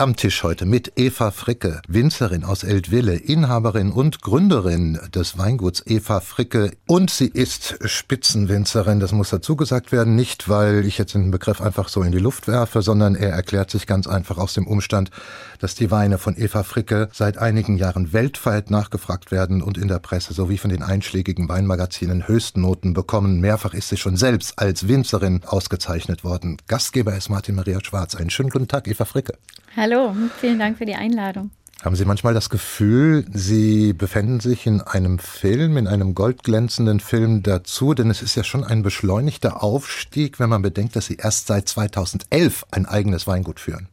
am Tisch heute mit Eva Fricke, Winzerin aus Eltville, Inhaberin und Gründerin des Weinguts Eva Fricke. Und sie ist Spitzenwinzerin, das muss dazu gesagt werden, nicht weil ich jetzt den Begriff einfach so in die Luft werfe, sondern er erklärt sich ganz einfach aus dem Umstand, dass die Weine von Eva Fricke seit einigen Jahren weltweit nachgefragt werden und in der Presse sowie von den einschlägigen Weinmagazinen Höchstnoten bekommen. Mehrfach ist sie schon selbst als Winzerin ausgezeichnet worden. Gastgeber ist Martin Maria Schwarz. Einen schönen guten Tag, Eva Fricke. Hallo, vielen Dank für die Einladung. Haben Sie manchmal das Gefühl, Sie befinden sich in einem Film, in einem goldglänzenden Film dazu? Denn es ist ja schon ein beschleunigter Aufstieg, wenn man bedenkt, dass Sie erst seit 2011 ein eigenes Weingut führen.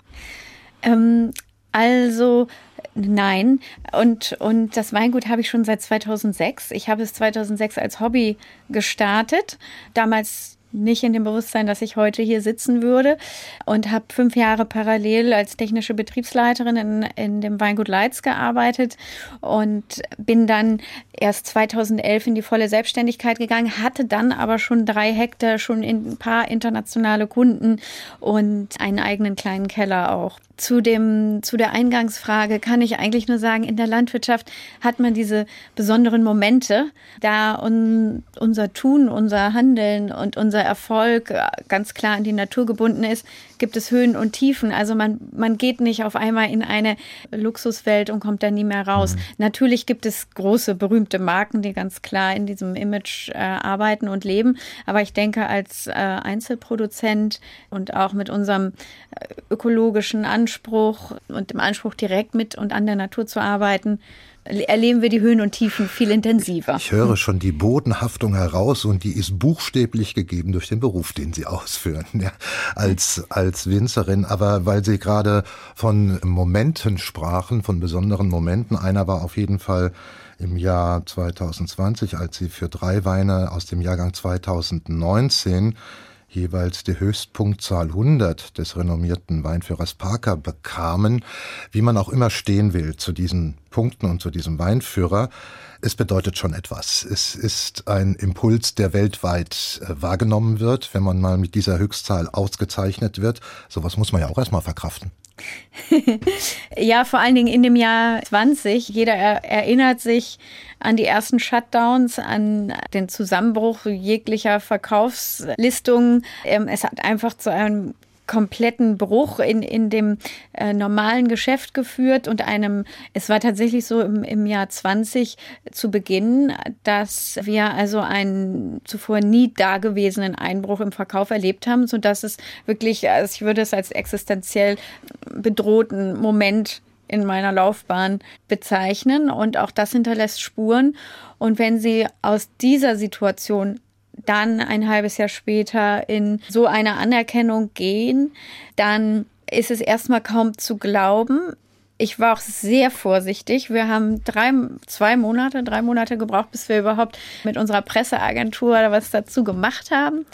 Ähm, also nein. Und, und das Weingut habe ich schon seit 2006. Ich habe es 2006 als Hobby gestartet. Damals nicht in dem Bewusstsein, dass ich heute hier sitzen würde und habe fünf Jahre parallel als technische Betriebsleiterin in, in dem Weingut Leitz gearbeitet und bin dann erst 2011 in die volle Selbstständigkeit gegangen, hatte dann aber schon drei Hektar, schon ein paar internationale Kunden und einen eigenen kleinen Keller auch zu dem, zu der Eingangsfrage kann ich eigentlich nur sagen, in der Landwirtschaft hat man diese besonderen Momente, da un, unser Tun, unser Handeln und unser Erfolg ganz klar an die Natur gebunden ist, gibt es Höhen und Tiefen. Also man, man geht nicht auf einmal in eine Luxuswelt und kommt da nie mehr raus. Mhm. Natürlich gibt es große, berühmte Marken, die ganz klar in diesem Image äh, arbeiten und leben. Aber ich denke, als äh, Einzelproduzent und auch mit unserem äh, ökologischen Anspruch und dem Anspruch, direkt mit und an der Natur zu arbeiten, erleben wir die Höhen und Tiefen viel intensiver. Ich höre schon die Bodenhaftung heraus und die ist buchstäblich gegeben durch den Beruf, den Sie ausführen, ja, als, als Winzerin. Aber weil Sie gerade von Momenten sprachen, von besonderen Momenten, einer war auf jeden Fall im Jahr 2020, als Sie für drei Weine aus dem Jahrgang 2019 jeweils die Höchstpunktzahl 100 des renommierten Weinführers Parker bekamen, wie man auch immer stehen will zu diesen Punkten und zu diesem Weinführer. Es bedeutet schon etwas. Es ist ein Impuls, der weltweit äh, wahrgenommen wird, wenn man mal mit dieser Höchstzahl ausgezeichnet wird. Sowas muss man ja auch erstmal verkraften. ja, vor allen Dingen in dem Jahr 20. Jeder er erinnert sich an die ersten Shutdowns, an den Zusammenbruch jeglicher Verkaufslistungen. Ähm, es hat einfach zu einem kompletten Bruch in, in dem äh, normalen Geschäft geführt und einem, es war tatsächlich so im, im Jahr 20 zu Beginn, dass wir also einen zuvor nie dagewesenen Einbruch im Verkauf erlebt haben, sodass es wirklich, also ich würde es als existenziell bedrohten Moment in meiner Laufbahn bezeichnen und auch das hinterlässt Spuren. Und wenn Sie aus dieser Situation dann ein halbes Jahr später in so eine Anerkennung gehen, dann ist es erstmal kaum zu glauben. Ich war auch sehr vorsichtig. Wir haben drei, zwei Monate, drei Monate gebraucht, bis wir überhaupt mit unserer Presseagentur was dazu gemacht haben.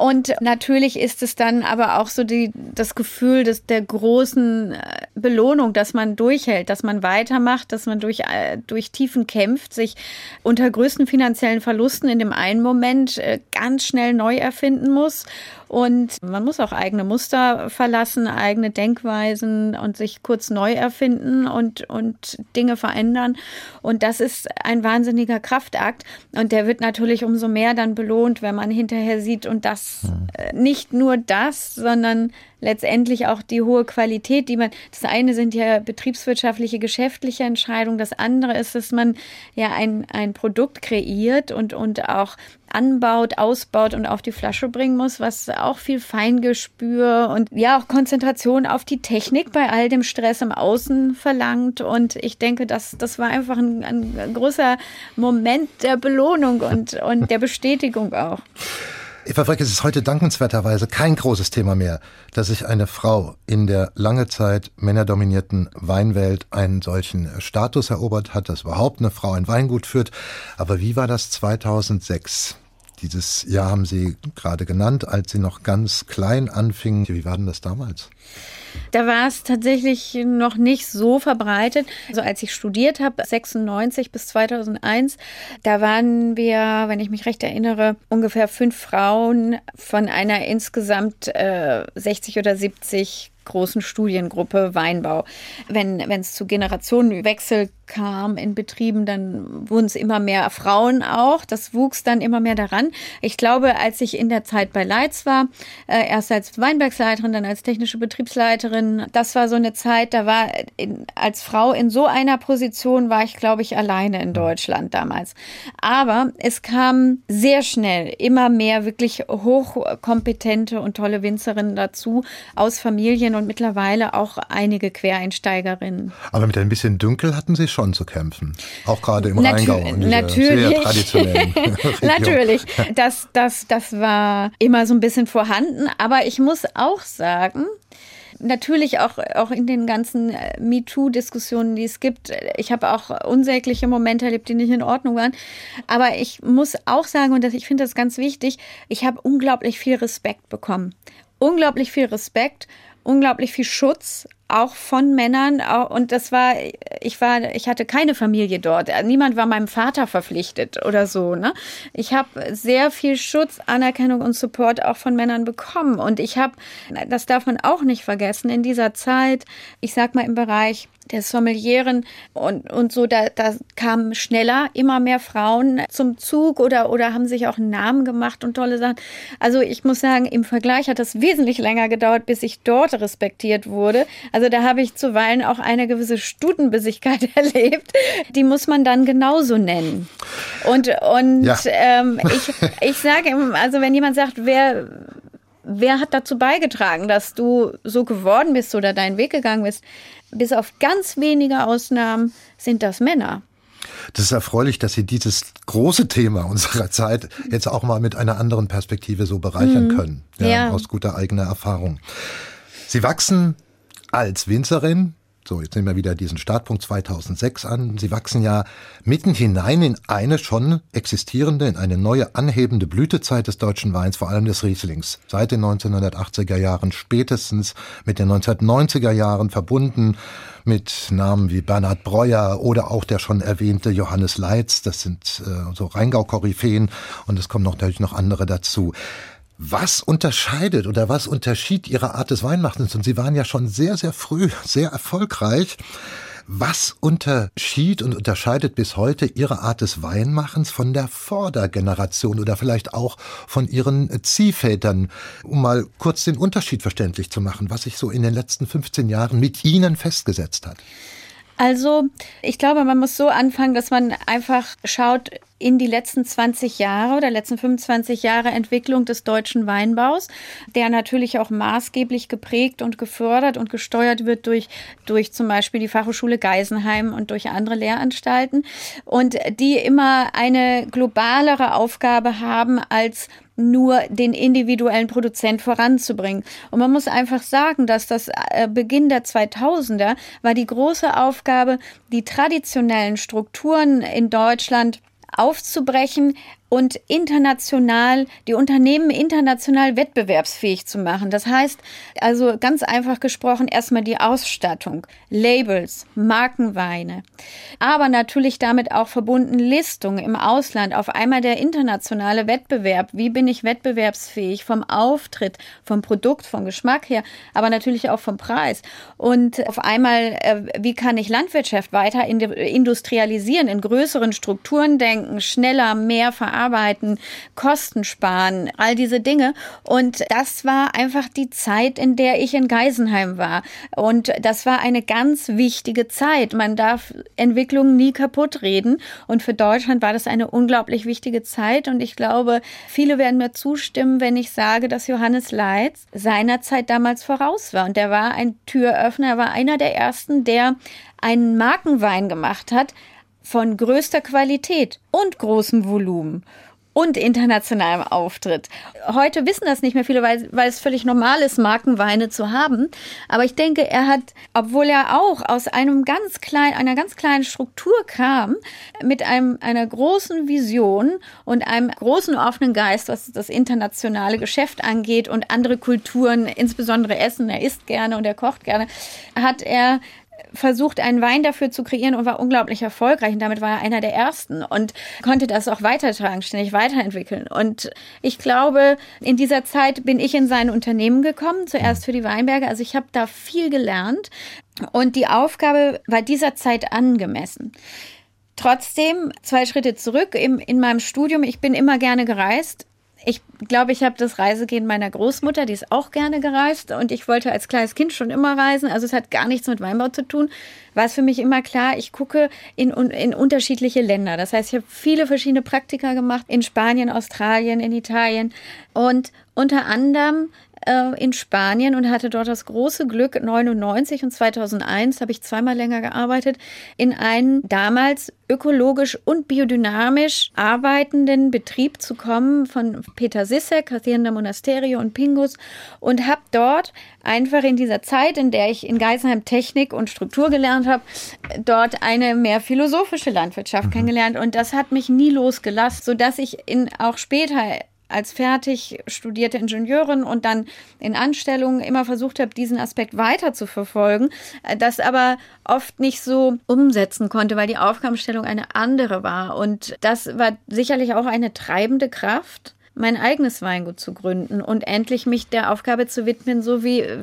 Und natürlich ist es dann aber auch so die, das Gefühl des, der großen äh, Belohnung, dass man durchhält, dass man weitermacht, dass man durch, äh, durch Tiefen kämpft, sich unter größten finanziellen Verlusten in dem einen Moment äh, ganz schnell neu erfinden muss und man muss auch eigene Muster verlassen, eigene Denkweisen und sich kurz neu erfinden und, und Dinge verändern. Und das ist ein wahnsinniger Kraftakt. Und der wird natürlich umso mehr dann belohnt, wenn man hinterher sieht und das hm. nicht nur das, sondern letztendlich auch die hohe Qualität, die man, das eine sind ja betriebswirtschaftliche, geschäftliche Entscheidungen, das andere ist, dass man ja ein, ein Produkt kreiert und, und auch anbaut, ausbaut und auf die Flasche bringen muss, was auch viel Feingespür und ja auch Konzentration auf die Technik bei all dem Stress im Außen verlangt. Und ich denke, das, das war einfach ein, ein großer Moment der Belohnung und, und der Bestätigung auch. Eva Freck, es ist heute dankenswerterweise kein großes Thema mehr, dass sich eine Frau in der lange Zeit männerdominierten Weinwelt einen solchen Status erobert hat, dass überhaupt eine Frau ein Weingut führt. Aber wie war das 2006? Dieses Jahr haben Sie gerade genannt, als Sie noch ganz klein anfingen. Wie war denn das damals? Da war es tatsächlich noch nicht so verbreitet. Also als ich studiert habe, 96 bis 2001, da waren wir, wenn ich mich recht erinnere, ungefähr fünf Frauen von einer insgesamt äh, 60 oder 70 großen Studiengruppe Weinbau. Wenn es zu Generationenwechsel kam in Betrieben, dann wurden es immer mehr Frauen auch. Das wuchs dann immer mehr daran. Ich glaube, als ich in der Zeit bei Leitz war, äh, erst als Weinbergsleiterin, dann als technische Betriebsleiterin, das war so eine Zeit, da war in, als Frau in so einer Position war ich, glaube ich, alleine in Deutschland damals. Aber es kam sehr schnell immer mehr wirklich hochkompetente und tolle Winzerinnen dazu aus Familien und mittlerweile auch einige Quereinsteigerinnen. Aber mit ein bisschen Dünkel hatten Sie schon zu kämpfen. Auch gerade im Natür Rheingau. In natürlich. Sehr traditionellen natürlich. Das, das, das war immer so ein bisschen vorhanden. Aber ich muss auch sagen, natürlich auch, auch in den ganzen äh, MeToo-Diskussionen, die es gibt. Ich habe auch unsägliche Momente erlebt, die nicht in Ordnung waren. Aber ich muss auch sagen, und das, ich finde das ganz wichtig, ich habe unglaublich viel Respekt bekommen. Unglaublich viel Respekt, unglaublich viel Schutz auch von Männern und das war ich war ich hatte keine Familie dort. Niemand war meinem Vater verpflichtet oder so ne? Ich habe sehr viel Schutz Anerkennung und Support auch von Männern bekommen. Und ich habe das darf man auch nicht vergessen in dieser Zeit ich sag mal im Bereich der Sommelieren und, und so, da, da kamen schneller immer mehr Frauen zum Zug oder, oder haben sich auch einen Namen gemacht und tolle Sachen. Also ich muss sagen, im Vergleich hat das wesentlich länger gedauert, bis ich dort respektiert wurde. Also da habe ich zuweilen auch eine gewisse Stutenbissigkeit erlebt. Die muss man dann genauso nennen. Und, und ja. ähm, ich, ich sage, also wenn jemand sagt, wer wer hat dazu beigetragen, dass du so geworden bist oder deinen Weg gegangen bist? Bis auf ganz wenige Ausnahmen sind das Männer. Das ist erfreulich, dass Sie dieses große Thema unserer Zeit jetzt auch mal mit einer anderen Perspektive so bereichern mhm. können. Ja, ja. Aus guter eigener Erfahrung. Sie wachsen als Winzerin so, jetzt nehmen wir wieder diesen Startpunkt 2006 an. Sie wachsen ja mitten hinein in eine schon existierende, in eine neue anhebende Blütezeit des deutschen Weins, vor allem des Rieslings. Seit den 1980er Jahren spätestens mit den 1990er Jahren verbunden mit Namen wie Bernhard Breuer oder auch der schon erwähnte Johannes Leitz. Das sind äh, so Rheingau-Koryphäen und es kommen natürlich noch andere dazu. Was unterscheidet oder was unterschied Ihre Art des Weinmachens? Und Sie waren ja schon sehr, sehr früh sehr erfolgreich. Was unterschied und unterscheidet bis heute Ihre Art des Weinmachens von der Vordergeneration oder vielleicht auch von Ihren Ziehvätern, um mal kurz den Unterschied verständlich zu machen, was sich so in den letzten 15 Jahren mit Ihnen festgesetzt hat? Also, ich glaube, man muss so anfangen, dass man einfach schaut, in die letzten 20 Jahre oder letzten 25 Jahre Entwicklung des deutschen Weinbaus, der natürlich auch maßgeblich geprägt und gefördert und gesteuert wird durch, durch zum Beispiel die Fachhochschule Geisenheim und durch andere Lehranstalten und die immer eine globalere Aufgabe haben als nur den individuellen Produzent voranzubringen. Und man muss einfach sagen, dass das äh, Beginn der 2000er war die große Aufgabe, die traditionellen Strukturen in Deutschland aufzubrechen, und international, die Unternehmen international wettbewerbsfähig zu machen. Das heißt, also ganz einfach gesprochen, erstmal die Ausstattung, Labels, Markenweine, aber natürlich damit auch verbunden Listungen im Ausland, auf einmal der internationale Wettbewerb. Wie bin ich wettbewerbsfähig vom Auftritt, vom Produkt, vom Geschmack her, aber natürlich auch vom Preis. Und auf einmal, äh, wie kann ich Landwirtschaft weiter industrialisieren, in größeren Strukturen denken, schneller, mehr verarbeiten, arbeiten, Kosten sparen, all diese Dinge. Und das war einfach die Zeit, in der ich in Geisenheim war. Und das war eine ganz wichtige Zeit. Man darf Entwicklungen nie kaputt reden. Und für Deutschland war das eine unglaublich wichtige Zeit. Und ich glaube, viele werden mir zustimmen, wenn ich sage, dass Johannes Leitz seinerzeit damals voraus war. Und der war ein Türöffner, er war einer der ersten, der einen Markenwein gemacht hat, von größter Qualität und großem Volumen und internationalem Auftritt. Heute wissen das nicht mehr viele, weil, weil es völlig normal ist, Markenweine zu haben. Aber ich denke, er hat, obwohl er auch aus einem ganz kleinen, einer ganz kleinen Struktur kam, mit einem, einer großen Vision und einem großen offenen Geist, was das internationale Geschäft angeht und andere Kulturen, insbesondere Essen, er isst gerne und er kocht gerne, hat er versucht, einen Wein dafür zu kreieren und war unglaublich erfolgreich. Und damit war er einer der ersten und konnte das auch weitertragen, ständig weiterentwickeln. Und ich glaube, in dieser Zeit bin ich in sein Unternehmen gekommen, zuerst für die Weinberge. Also ich habe da viel gelernt und die Aufgabe war dieser Zeit angemessen. Trotzdem, zwei Schritte zurück, in, in meinem Studium, ich bin immer gerne gereist ich glaube, ich habe das Reisegehen meiner Großmutter, die ist auch gerne gereist und ich wollte als kleines Kind schon immer reisen. Also es hat gar nichts mit Weinbau zu tun. War es für mich immer klar, ich gucke in, in unterschiedliche Länder. Das heißt, ich habe viele verschiedene Praktika gemacht in Spanien, Australien, in Italien und unter anderem äh, in Spanien und hatte dort das große Glück, 99 und 2001 habe ich zweimal länger gearbeitet, in einen damals ökologisch und biodynamisch arbeitenden Betrieb zu kommen von Peter Sissek, Hacienda Monasterio und Pingus und habe dort einfach in dieser Zeit, in der ich in Geisenheim Technik und Struktur gelernt habe, dort eine mehr philosophische Landwirtschaft mhm. kennengelernt und das hat mich nie losgelassen, sodass ich in auch später als fertig studierte Ingenieurin und dann in Anstellung immer versucht habe, diesen Aspekt weiter zu verfolgen, äh, das aber oft nicht so umsetzen konnte, weil die Aufgabenstellung eine andere war. Und das war sicherlich auch eine treibende Kraft mein eigenes Weingut zu gründen und endlich mich der Aufgabe zu widmen, so wie äh,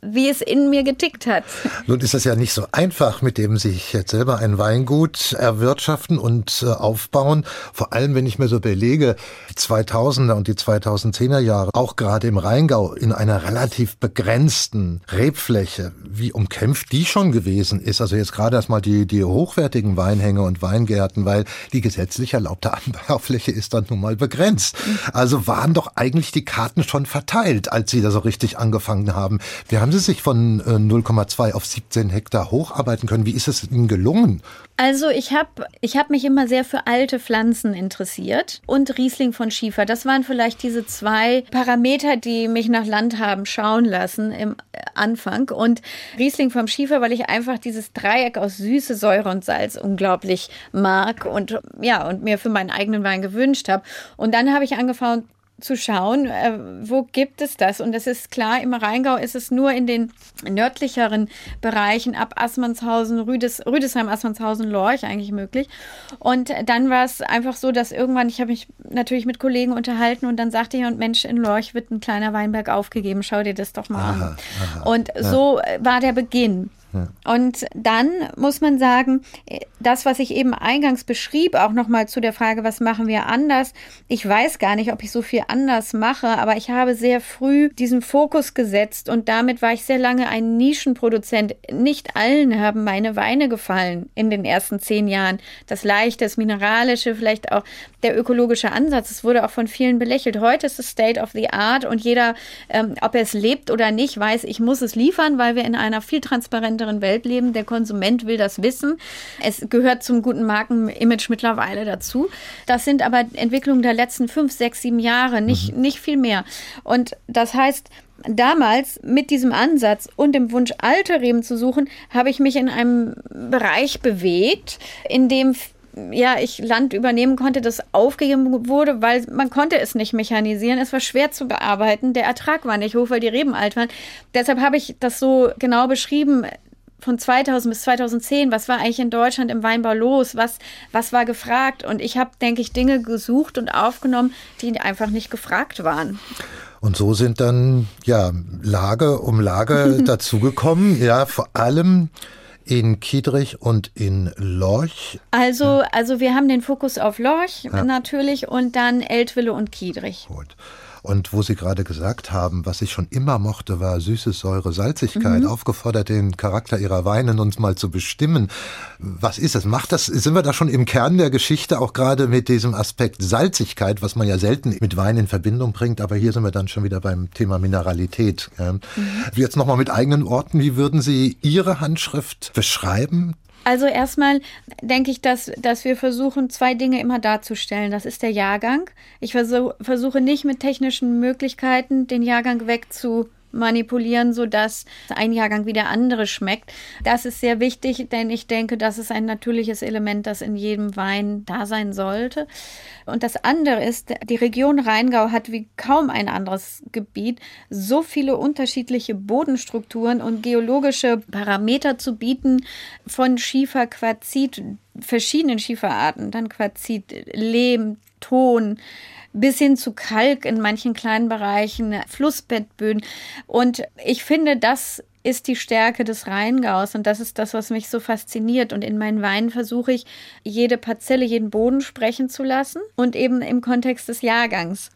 wie es in mir getickt hat. Nun ist es ja nicht so einfach, mit dem sich jetzt selber ein Weingut erwirtschaften und äh, aufbauen. Vor allem, wenn ich mir so überlege, die 2000er und die 2010er Jahre, auch gerade im Rheingau in einer relativ begrenzten Rebfläche, wie umkämpft die schon gewesen ist. Also jetzt gerade erstmal die, die hochwertigen Weinhänge und Weingärten, weil die gesetzlich erlaubte Anbaufläche ist dann nun mal begrenzt. Also waren doch eigentlich die Karten schon verteilt, als Sie da so richtig angefangen haben. Wir haben haben Sie sich von 0,2 äh, auf 17 Hektar hocharbeiten können? Wie ist es Ihnen gelungen? Also ich habe ich hab mich immer sehr für alte Pflanzen interessiert und Riesling von Schiefer. Das waren vielleicht diese zwei Parameter, die mich nach Land haben schauen lassen im äh, Anfang. Und Riesling vom Schiefer, weil ich einfach dieses Dreieck aus Süße, Säure und Salz unglaublich mag und ja, und mir für meinen eigenen Wein gewünscht habe. Und dann habe ich angefangen, zu schauen, äh, wo gibt es das? Und es ist klar, im Rheingau ist es nur in den nördlicheren Bereichen ab Assmannshausen, Rüdes, Rüdesheim, Assmannshausen, Lorch eigentlich möglich. Und dann war es einfach so, dass irgendwann, ich habe mich natürlich mit Kollegen unterhalten und dann sagte jemand, Mensch, in Lorch wird ein kleiner Weinberg aufgegeben, schau dir das doch mal aha, an. Aha, und ja. so war der Beginn. Und dann muss man sagen, das, was ich eben eingangs beschrieb, auch nochmal zu der Frage, was machen wir anders? Ich weiß gar nicht, ob ich so viel anders mache, aber ich habe sehr früh diesen Fokus gesetzt und damit war ich sehr lange ein Nischenproduzent. Nicht allen haben meine Weine gefallen in den ersten zehn Jahren. Das Leichte, das Mineralische, vielleicht auch der ökologische Ansatz. Es wurde auch von vielen belächelt. Heute ist es State of the Art und jeder, ähm, ob er es lebt oder nicht, weiß, ich muss es liefern, weil wir in einer viel transparenteren anderen Welt leben. Der Konsument will das wissen. Es gehört zum guten Markenimage mittlerweile dazu. Das sind aber Entwicklungen der letzten fünf, sechs, sieben Jahre, nicht, mhm. nicht viel mehr. Und das heißt, damals mit diesem Ansatz und dem Wunsch, alte Reben zu suchen, habe ich mich in einem Bereich bewegt, in dem ja, ich Land übernehmen konnte, das aufgegeben wurde, weil man konnte es nicht mechanisieren. Es war schwer zu bearbeiten. Der Ertrag war nicht hoch, weil die Reben alt waren. Deshalb habe ich das so genau beschrieben von 2000 bis 2010, was war eigentlich in Deutschland im Weinbau los, was, was war gefragt. Und ich habe, denke ich, Dinge gesucht und aufgenommen, die einfach nicht gefragt waren. Und so sind dann ja Lage um Lage dazugekommen, ja, vor allem in Kiedrich und in Lorch. Also, also wir haben den Fokus auf Lorch ja. natürlich und dann Eltville und Kiedrich. Gut. Und wo Sie gerade gesagt haben, was ich schon immer mochte, war süße Säure, Salzigkeit, mhm. aufgefordert, den Charakter Ihrer Weine uns mal zu bestimmen. Was ist es? Macht das, sind wir da schon im Kern der Geschichte, auch gerade mit diesem Aspekt Salzigkeit, was man ja selten mit Wein in Verbindung bringt, aber hier sind wir dann schon wieder beim Thema Mineralität. Mhm. Jetzt nochmal mit eigenen Worten, wie würden Sie Ihre Handschrift beschreiben? Also erstmal denke ich, dass, dass wir versuchen, zwei Dinge immer darzustellen. Das ist der Jahrgang. Ich versuch, versuche nicht mit technischen Möglichkeiten den Jahrgang wegzu manipulieren, sodass ein Jahrgang wie der andere schmeckt. Das ist sehr wichtig, denn ich denke, das ist ein natürliches Element, das in jedem Wein da sein sollte. Und das andere ist, die Region Rheingau hat wie kaum ein anderes Gebiet so viele unterschiedliche Bodenstrukturen und geologische Parameter zu bieten, von Schiefer, Quarzit, verschiedenen Schieferarten, dann Quarzit, Lehm, Ton, bis hin zu Kalk in manchen kleinen Bereichen, Flussbettböden. Und ich finde, das ist die Stärke des Rheingaus und das ist das, was mich so fasziniert. Und in meinen Weinen versuche ich, jede Parzelle, jeden Boden sprechen zu lassen und eben im Kontext des Jahrgangs.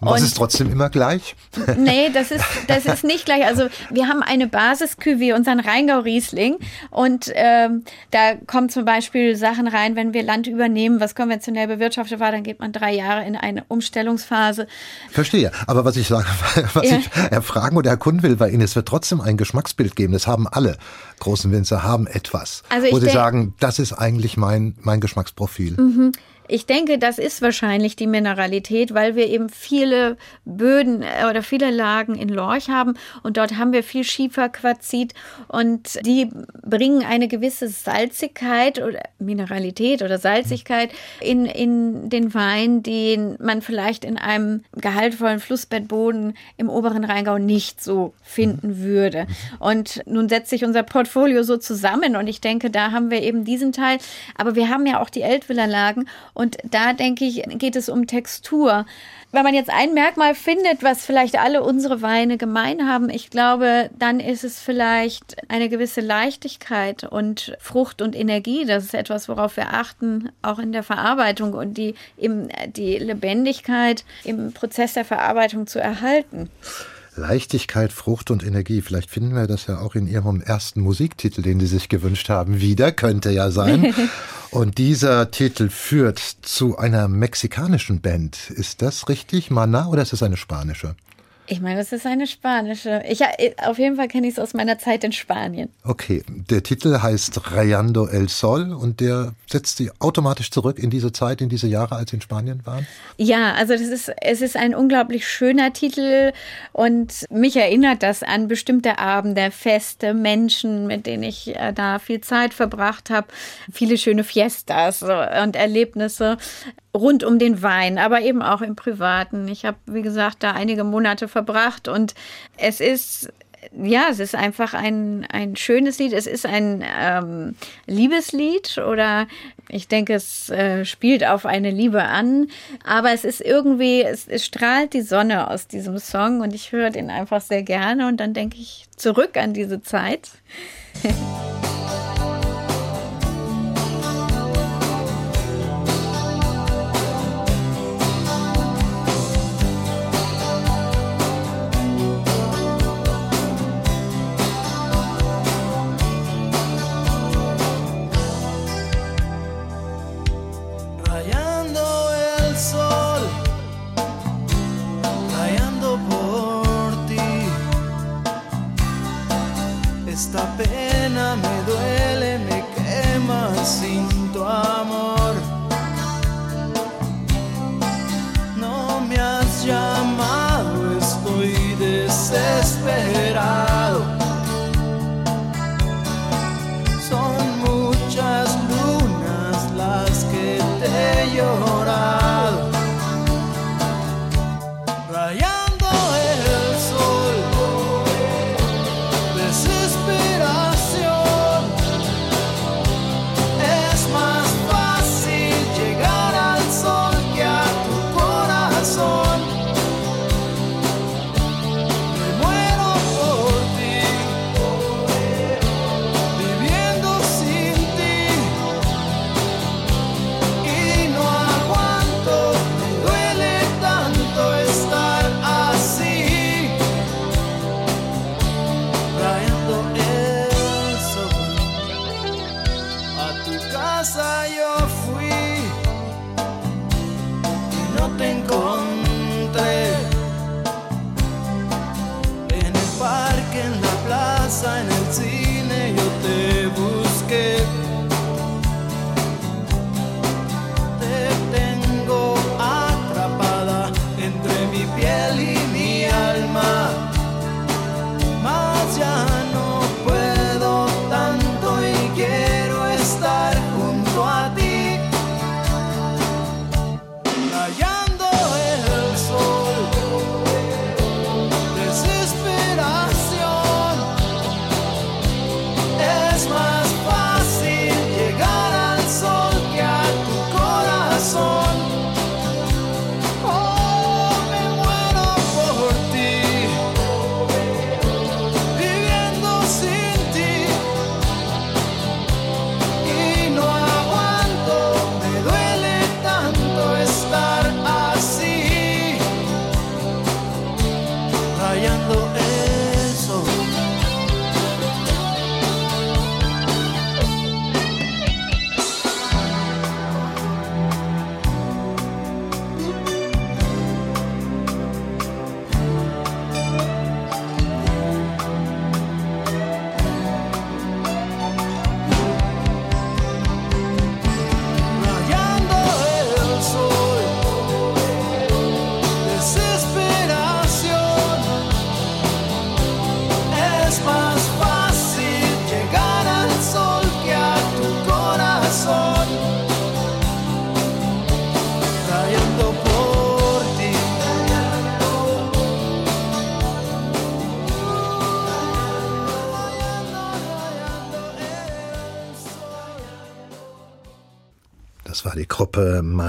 Und das ist trotzdem immer gleich? Nee, das ist, das ist nicht gleich. Also wir haben eine Basisküve, unseren Rheingau-Riesling. Und ähm, da kommen zum Beispiel Sachen rein, wenn wir Land übernehmen, was konventionell bewirtschaftet war, dann geht man drei Jahre in eine Umstellungsphase. Verstehe. Aber was ich sage, was ja. ich erfragen oder erkunden will bei Ihnen, es wird trotzdem ein Geschmacksbild geben. Das haben alle großen Winzer, haben etwas. Also wo sie sagen, das ist eigentlich mein, mein Geschmacksprofil. Mhm. Ich denke, das ist wahrscheinlich die Mineralität, weil wir eben viele Böden äh, oder viele Lagen in Lorch haben. Und dort haben wir viel Schieferquarzit. Und die bringen eine gewisse Salzigkeit oder Mineralität oder Salzigkeit in, in den Wein, den man vielleicht in einem gehaltvollen Flussbettboden im oberen Rheingau nicht so finden würde. Und nun setzt sich unser Portfolio so zusammen. Und ich denke, da haben wir eben diesen Teil, aber wir haben ja auch die Eltviller Lagen und da denke ich, geht es um Textur. Wenn man jetzt ein Merkmal findet, was vielleicht alle unsere Weine gemein haben, ich glaube, dann ist es vielleicht eine gewisse Leichtigkeit und Frucht und Energie. Das ist etwas, worauf wir achten, auch in der Verarbeitung und die, im, die Lebendigkeit im Prozess der Verarbeitung zu erhalten. Leichtigkeit, Frucht und Energie. Vielleicht finden wir das ja auch in Ihrem ersten Musiktitel, den Sie sich gewünscht haben, wieder. Könnte ja sein. und dieser Titel führt zu einer mexikanischen Band. Ist das richtig? Mana oder ist es eine spanische? Ich meine, das ist eine spanische. Ich, äh, auf jeden Fall kenne ich es aus meiner Zeit in Spanien. Okay, der Titel heißt Rayando el Sol und der setzt Sie automatisch zurück in diese Zeit, in diese Jahre, als Sie in Spanien waren? Ja, also das ist, es ist ein unglaublich schöner Titel und mich erinnert das an bestimmte Abende, Feste, Menschen, mit denen ich äh, da viel Zeit verbracht habe, viele schöne Fiestas und Erlebnisse rund um den Wein, aber eben auch im Privaten. Ich habe, wie gesagt, da einige Monate verbracht und es ist ja, es ist einfach ein, ein schönes Lied. Es ist ein ähm, Liebeslied oder ich denke, es äh, spielt auf eine Liebe an. Aber es ist irgendwie, es, es strahlt die Sonne aus diesem Song und ich höre den einfach sehr gerne und dann denke ich zurück an diese Zeit. Yeah.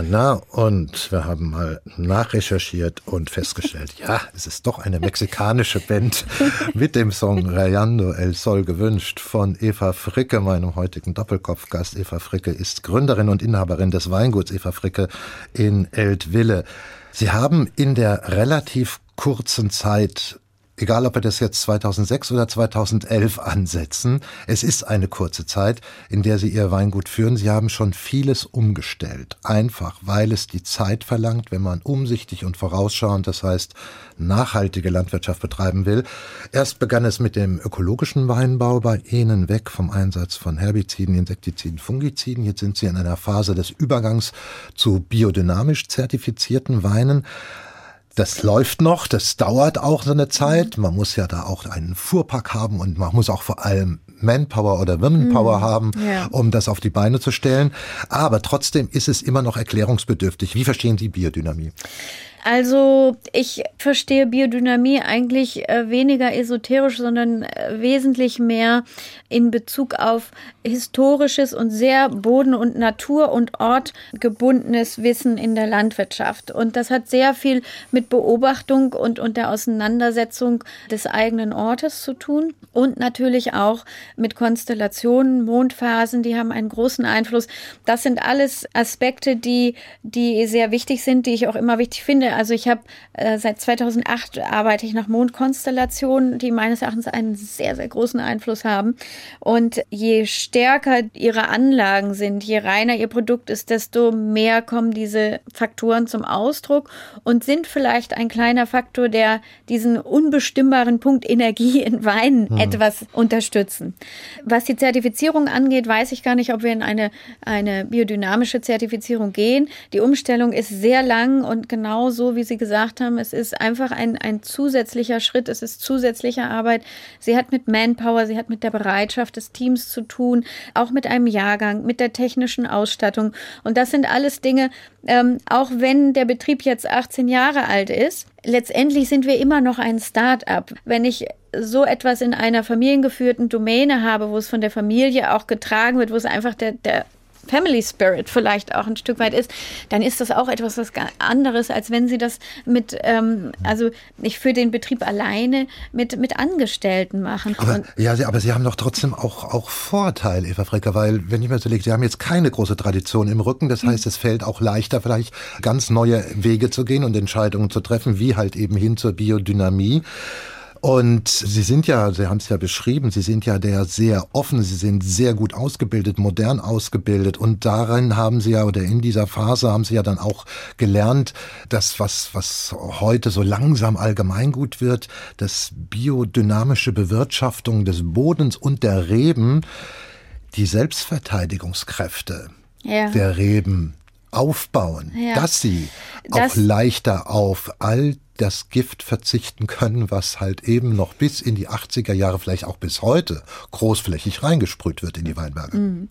Mana und wir haben mal nachrecherchiert und festgestellt, ja, es ist doch eine mexikanische Band mit dem Song Rayando El Sol gewünscht von Eva Fricke, meinem heutigen Doppelkopfgast. Eva Fricke ist Gründerin und Inhaberin des Weinguts Eva Fricke in Eltville. Sie haben in der relativ kurzen Zeit egal ob wir das jetzt 2006 oder 2011 ansetzen, es ist eine kurze Zeit, in der Sie Ihr Weingut führen. Sie haben schon vieles umgestellt. Einfach, weil es die Zeit verlangt, wenn man umsichtig und vorausschauend, das heißt nachhaltige Landwirtschaft betreiben will. Erst begann es mit dem ökologischen Weinbau bei Ihnen weg vom Einsatz von Herbiziden, Insektiziden, Fungiziden. Jetzt sind Sie in einer Phase des Übergangs zu biodynamisch zertifizierten Weinen. Das läuft noch, das dauert auch so eine Zeit. Man muss ja da auch einen Fuhrpark haben und man muss auch vor allem Manpower oder Womenpower mhm. haben, ja. um das auf die Beine zu stellen. Aber trotzdem ist es immer noch erklärungsbedürftig. Wie verstehen Sie Biodynamie? Also ich verstehe Biodynamie eigentlich äh, weniger esoterisch, sondern äh, wesentlich mehr in Bezug auf historisches und sehr boden- und natur- und ortgebundenes Wissen in der Landwirtschaft. Und das hat sehr viel mit Beobachtung und, und der Auseinandersetzung des eigenen Ortes zu tun und natürlich auch mit Konstellationen, Mondphasen, die haben einen großen Einfluss. Das sind alles Aspekte, die, die sehr wichtig sind, die ich auch immer wichtig finde. Also ich habe äh, seit 2008 arbeite ich nach Mondkonstellationen, die meines Erachtens einen sehr, sehr großen Einfluss haben. Und je stärker ihre Anlagen sind, je reiner ihr Produkt ist, desto mehr kommen diese Faktoren zum Ausdruck und sind vielleicht ein kleiner Faktor, der diesen unbestimmbaren Punkt Energie in Weinen hm. etwas unterstützen. Was die Zertifizierung angeht, weiß ich gar nicht, ob wir in eine, eine biodynamische Zertifizierung gehen. Die Umstellung ist sehr lang und genau so, wie Sie gesagt haben, es ist einfach ein, ein zusätzlicher Schritt, es ist zusätzliche Arbeit. Sie hat mit Manpower, sie hat mit der Bereitschaft des Teams zu tun, auch mit einem Jahrgang, mit der technischen Ausstattung. Und das sind alles Dinge, ähm, auch wenn der Betrieb jetzt 18 Jahre alt ist, letztendlich sind wir immer noch ein Start-up. Wenn ich so etwas in einer familiengeführten Domäne habe, wo es von der Familie auch getragen wird, wo es einfach der, der Family Spirit vielleicht auch ein Stück weit ist, dann ist das auch etwas was anderes, als wenn sie das mit, ähm, also nicht für den Betrieb alleine mit, mit Angestellten machen. Aber, ja, aber Sie haben doch trotzdem auch, auch Vorteile, Eva Frecker, weil, wenn ich mir so lege, Sie haben jetzt keine große Tradition im Rücken, das heißt, es fällt auch leichter, vielleicht ganz neue Wege zu gehen und Entscheidungen zu treffen, wie halt eben hin zur Biodynamie. Und Sie sind ja, Sie haben es ja beschrieben, Sie sind ja der sehr offen, Sie sind sehr gut ausgebildet, modern ausgebildet und darin haben Sie ja oder in dieser Phase haben Sie ja dann auch gelernt, dass was, was heute so langsam allgemeingut wird, dass biodynamische Bewirtschaftung des Bodens und der Reben die Selbstverteidigungskräfte ja. der Reben aufbauen, ja. dass sie das auch leichter auf all das Gift verzichten können, was halt eben noch bis in die 80er Jahre, vielleicht auch bis heute, großflächig reingesprüht wird in die Weinberge. Mhm.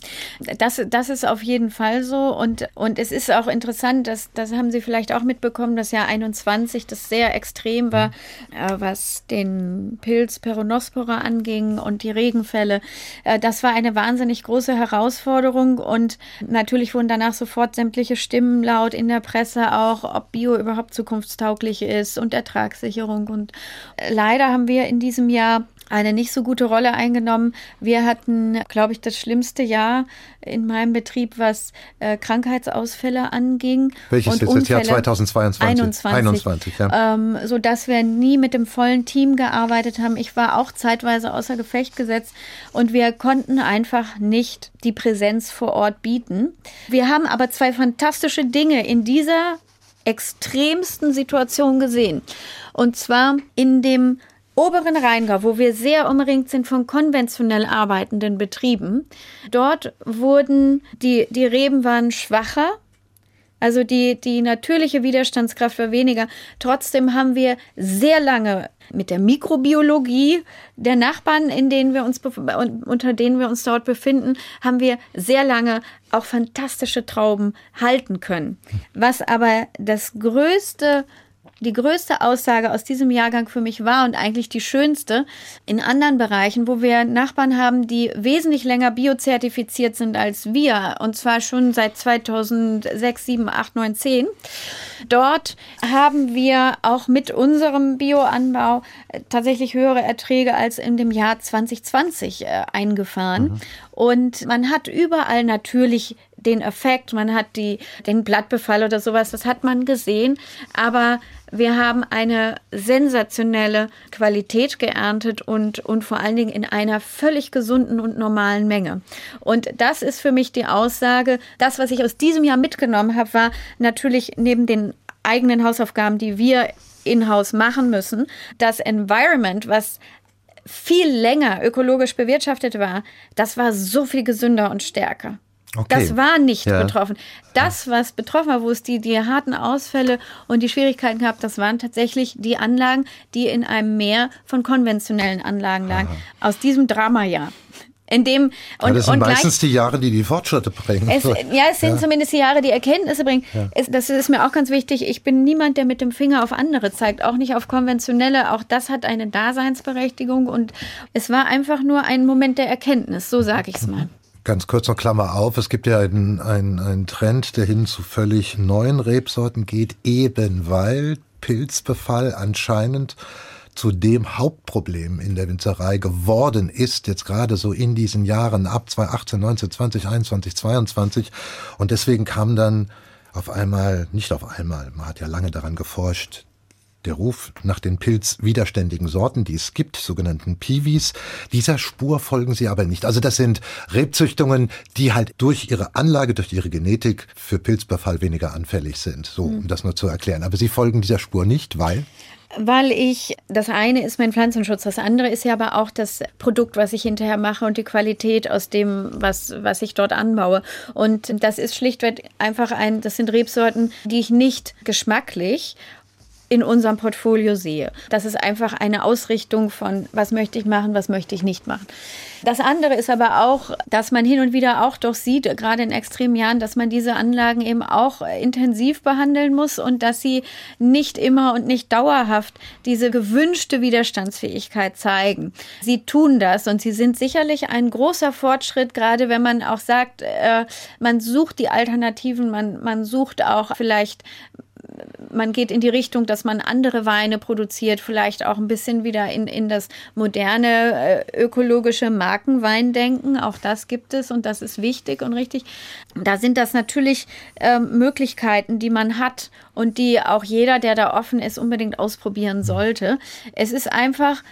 Das, das ist auf jeden Fall so. Und, und es ist auch interessant, dass, das haben Sie vielleicht auch mitbekommen, das Jahr 21, das sehr extrem war, mhm. äh, was den Pilz Peronospora anging und die Regenfälle. Äh, das war eine wahnsinnig große Herausforderung und natürlich wurden danach sofort sämtliche Stimmen laut in der Presse auch, ob Bio überhaupt zukunftstauglich ist und Ertragssicherung. Und leider haben wir in diesem Jahr eine nicht so gute Rolle eingenommen. Wir hatten, glaube ich, das schlimmste Jahr in meinem Betrieb, was äh, Krankheitsausfälle anging. Welches und ist das Jahr 2022? 21. 21 ja. ähm, so dass wir nie mit dem vollen Team gearbeitet haben. Ich war auch zeitweise außer Gefecht gesetzt und wir konnten einfach nicht die Präsenz vor Ort bieten. Wir haben aber zwei fantastische Dinge in dieser extremsten Situation gesehen. Und zwar in dem oberen Rheingau, wo wir sehr umringt sind von konventionell arbeitenden Betrieben. Dort wurden die, die Reben waren schwacher. Also die, die natürliche Widerstandskraft war weniger. Trotzdem haben wir sehr lange mit der Mikrobiologie der Nachbarn, in denen wir uns unter denen wir uns dort befinden, haben wir sehr lange auch fantastische Trauben halten können. Was aber das größte die größte Aussage aus diesem Jahrgang für mich war und eigentlich die schönste in anderen Bereichen, wo wir Nachbarn haben, die wesentlich länger biozertifiziert sind als wir und zwar schon seit 2006, 7, 8, 9, 10. Dort haben wir auch mit unserem Bioanbau äh, tatsächlich höhere Erträge als in dem Jahr 2020 äh, eingefahren. Mhm. Und man hat überall natürlich den Effekt, man hat die, den Blattbefall oder sowas, das hat man gesehen. Aber wir haben eine sensationelle Qualität geerntet und, und vor allen Dingen in einer völlig gesunden und normalen Menge. Und das ist für mich die Aussage. Das, was ich aus diesem Jahr mitgenommen habe, war natürlich neben den eigenen Hausaufgaben, die wir in-house machen müssen, das Environment, was viel länger ökologisch bewirtschaftet war, das war so viel gesünder und stärker. Okay. Das war nicht ja. betroffen. Das, was betroffen war, wo es die, die harten Ausfälle und die Schwierigkeiten gab, das waren tatsächlich die Anlagen, die in einem Meer von konventionellen Anlagen lagen. Aha. Aus diesem Dramajahr. In dem, und, ja, das sind und meistens gleich, die Jahre, die die Fortschritte bringen. Es, ja, es sind ja. zumindest die Jahre, die Erkenntnisse bringen. Ja. Es, das ist mir auch ganz wichtig. Ich bin niemand, der mit dem Finger auf andere zeigt, auch nicht auf konventionelle. Auch das hat eine Daseinsberechtigung und es war einfach nur ein Moment der Erkenntnis, so sage ich es mal. Ganz kurz noch Klammer auf, es gibt ja einen, einen, einen Trend, der hin zu völlig neuen Rebsorten geht, eben weil Pilzbefall anscheinend zu dem Hauptproblem in der Winzerei geworden ist, jetzt gerade so in diesen Jahren ab 2018, 19, 20, 21, 22. Und deswegen kam dann auf einmal, nicht auf einmal, man hat ja lange daran geforscht, der Ruf nach den pilzwiderständigen Sorten, die es gibt, sogenannten Piwis, dieser Spur folgen sie aber nicht. Also das sind Rebzüchtungen, die halt durch ihre Anlage, durch ihre Genetik für Pilzbefall weniger anfällig sind. So, um das nur zu erklären. Aber sie folgen dieser Spur nicht, weil weil ich, das eine ist mein Pflanzenschutz, das andere ist ja aber auch das Produkt, was ich hinterher mache und die Qualität aus dem, was, was ich dort anbaue. Und das ist schlichtweg einfach ein, das sind Rebsorten, die ich nicht geschmacklich in unserem Portfolio sehe. Das ist einfach eine Ausrichtung von, was möchte ich machen, was möchte ich nicht machen. Das andere ist aber auch, dass man hin und wieder auch doch sieht, gerade in extremen Jahren, dass man diese Anlagen eben auch intensiv behandeln muss und dass sie nicht immer und nicht dauerhaft diese gewünschte Widerstandsfähigkeit zeigen. Sie tun das und sie sind sicherlich ein großer Fortschritt, gerade wenn man auch sagt, äh, man sucht die Alternativen, man, man sucht auch vielleicht man geht in die Richtung, dass man andere Weine produziert, vielleicht auch ein bisschen wieder in, in das moderne äh, ökologische Markenweindenken. Auch das gibt es und das ist wichtig und richtig. Da sind das natürlich äh, Möglichkeiten, die man hat und die auch jeder, der da offen ist, unbedingt ausprobieren sollte. Es ist einfach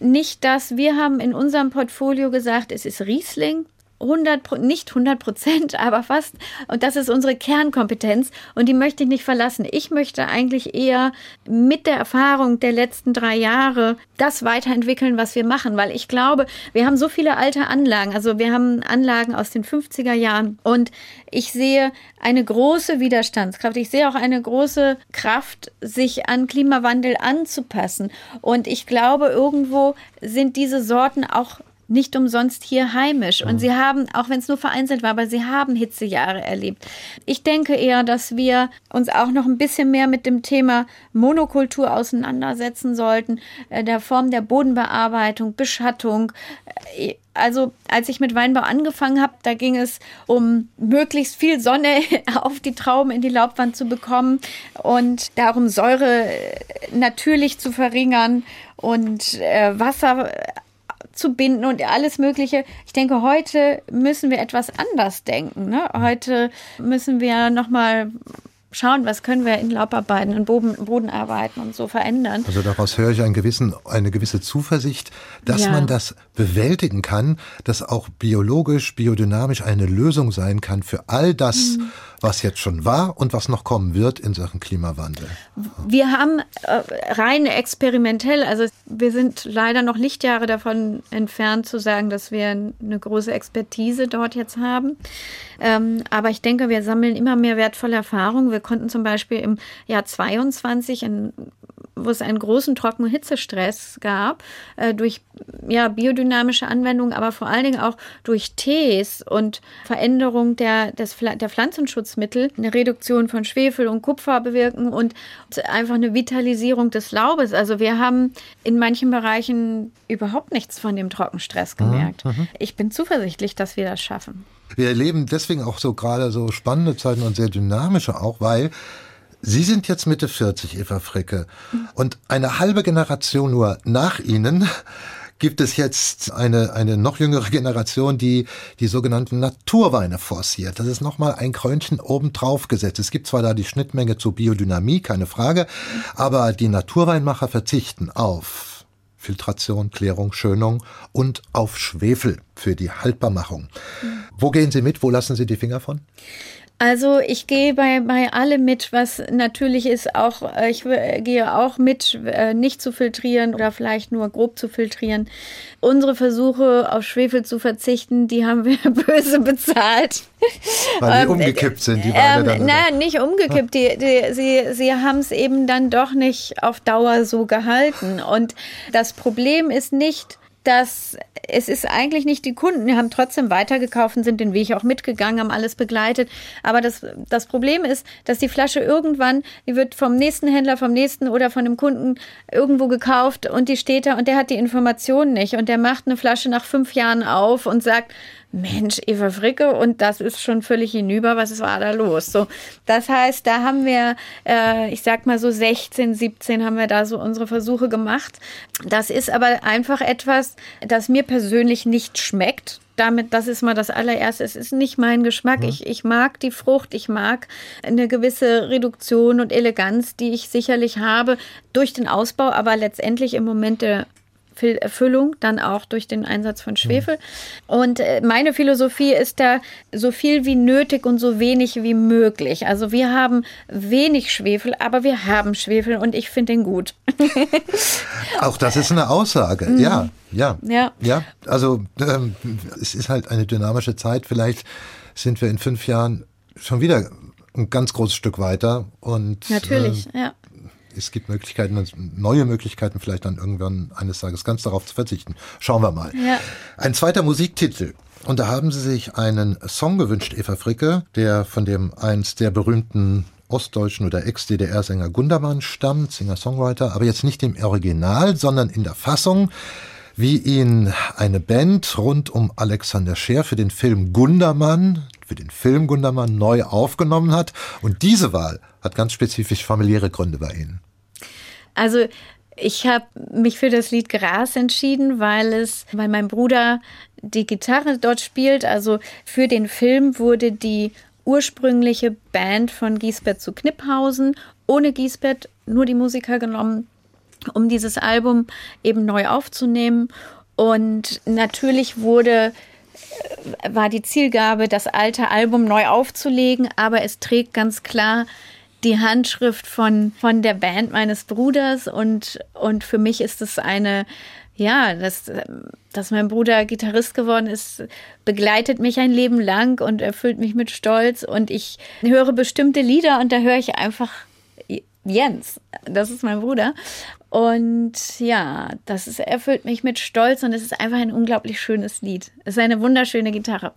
nicht das, wir haben in unserem Portfolio gesagt, es ist Riesling, 100, nicht 100 Prozent, aber fast. Und das ist unsere Kernkompetenz und die möchte ich nicht verlassen. Ich möchte eigentlich eher mit der Erfahrung der letzten drei Jahre das weiterentwickeln, was wir machen, weil ich glaube, wir haben so viele alte Anlagen. Also wir haben Anlagen aus den 50er Jahren und ich sehe eine große Widerstandskraft. Ich sehe auch eine große Kraft, sich an Klimawandel anzupassen. Und ich glaube, irgendwo sind diese Sorten auch nicht umsonst hier heimisch. Und sie haben, auch wenn es nur vereinzelt war, aber sie haben Hitzejahre erlebt. Ich denke eher, dass wir uns auch noch ein bisschen mehr mit dem Thema Monokultur auseinandersetzen sollten, äh, der Form der Bodenbearbeitung, Beschattung. Äh, also als ich mit Weinbau angefangen habe, da ging es um möglichst viel Sonne auf die Trauben in die Laubwand zu bekommen und darum Säure äh, natürlich zu verringern und Wasser zu binden und alles Mögliche. Ich denke, heute müssen wir etwas anders denken. Ne? Heute müssen wir nochmal schauen, was können wir in Laubarbeiten und Boden, Bodenarbeiten und so verändern. Also daraus höre ich einen gewissen, eine gewisse Zuversicht, dass ja. man das bewältigen kann, dass auch biologisch, biodynamisch eine Lösung sein kann für all das, mhm was jetzt schon war und was noch kommen wird in Sachen Klimawandel. Wir haben äh, rein experimentell, also wir sind leider noch Lichtjahre davon entfernt zu sagen, dass wir eine große Expertise dort jetzt haben. Ähm, aber ich denke, wir sammeln immer mehr wertvolle Erfahrungen. Wir konnten zum Beispiel im Jahr 22 ein wo es einen großen Trocken- und Hitzestress gab, äh, durch ja, biodynamische Anwendungen, aber vor allen Dingen auch durch Tees und Veränderung der, des, der Pflanzenschutzmittel, eine Reduktion von Schwefel und Kupfer bewirken und einfach eine Vitalisierung des Laubes. Also wir haben in manchen Bereichen überhaupt nichts von dem Trockenstress mhm, gemerkt. Mhm. Ich bin zuversichtlich, dass wir das schaffen. Wir erleben deswegen auch so gerade so spannende Zeiten und sehr dynamische auch, weil Sie sind jetzt Mitte 40, Eva Fricke. Und eine halbe Generation nur nach Ihnen gibt es jetzt eine, eine noch jüngere Generation, die die sogenannten Naturweine forciert. Das ist nochmal ein Krönchen obendrauf gesetzt. Es gibt zwar da die Schnittmenge zur Biodynamie, keine Frage, aber die Naturweinmacher verzichten auf Filtration, Klärung, Schönung und auf Schwefel für die Haltbarmachung. Wo gehen Sie mit? Wo lassen Sie die Finger von? Also ich gehe bei, bei allem mit, was natürlich ist, auch äh, ich gehe auch mit, äh, nicht zu filtrieren oder vielleicht nur grob zu filtrieren. Unsere Versuche auf Schwefel zu verzichten, die haben wir böse bezahlt. Weil die ähm, umgekippt sind, die Weine ähm, dann. Nein, nicht umgekippt. Die, die, sie sie haben es eben dann doch nicht auf Dauer so gehalten. Und das Problem ist nicht, dass es ist eigentlich nicht die Kunden, die haben trotzdem weitergekauft und sind den Weg auch mitgegangen, haben alles begleitet. Aber das, das Problem ist, dass die Flasche irgendwann, die wird vom nächsten Händler, vom nächsten oder von einem Kunden irgendwo gekauft und die steht da und der hat die Information nicht und der macht eine Flasche nach fünf Jahren auf und sagt, Mensch, Eva Fricke, und das ist schon völlig hinüber, was war da los? So, das heißt, da haben wir, äh, ich sag mal so 16, 17 haben wir da so unsere Versuche gemacht. Das ist aber einfach etwas, das mir persönlich nicht schmeckt damit, das ist mal das allererste. Es ist nicht mein Geschmack. Mhm. Ich, ich mag die Frucht, ich mag eine gewisse Reduktion und Eleganz, die ich sicherlich habe durch den Ausbau, aber letztendlich im Moment der Erfüllung, dann auch durch den Einsatz von Schwefel. Mhm. Und äh, meine Philosophie ist da so viel wie nötig und so wenig wie möglich. Also wir haben wenig Schwefel, aber wir haben Schwefel und ich finde ihn gut. auch das ist eine Aussage, mhm. ja. Ja, ja, ja. Also ähm, es ist halt eine dynamische Zeit. Vielleicht sind wir in fünf Jahren schon wieder ein ganz großes Stück weiter und natürlich, äh, ja es gibt Möglichkeiten, neue Möglichkeiten, vielleicht dann irgendwann eines Tages ganz darauf zu verzichten. Schauen wir mal. Ja. Ein zweiter Musiktitel. Und da haben Sie sich einen Song gewünscht, Eva Fricke, der von dem einst der berühmten ostdeutschen oder Ex-DDR-Sänger Gundermann stammt, Singer-Songwriter, aber jetzt nicht im Original, sondern in der Fassung, wie ihn eine Band rund um Alexander Scheer für den Film Gundermann, für den Film Gundermann neu aufgenommen hat. Und diese Wahl hat ganz spezifisch familiäre Gründe bei Ihnen. Also ich habe mich für das Lied Gras entschieden, weil es, weil mein Bruder die Gitarre dort spielt. Also für den Film wurde die ursprüngliche Band von Giesbert zu Kniphausen ohne Giesbert nur die Musiker genommen, um dieses Album eben neu aufzunehmen. Und natürlich wurde äh, war die Zielgabe, das alte Album neu aufzulegen, aber es trägt ganz klar die Handschrift von, von der Band meines Bruders und, und für mich ist es eine, ja, dass, dass mein Bruder Gitarrist geworden ist, begleitet mich ein Leben lang und erfüllt mich mit Stolz und ich höre bestimmte Lieder und da höre ich einfach Jens, das ist mein Bruder. Und ja, das ist, erfüllt mich mit Stolz und es ist einfach ein unglaublich schönes Lied. Es ist eine wunderschöne Gitarre.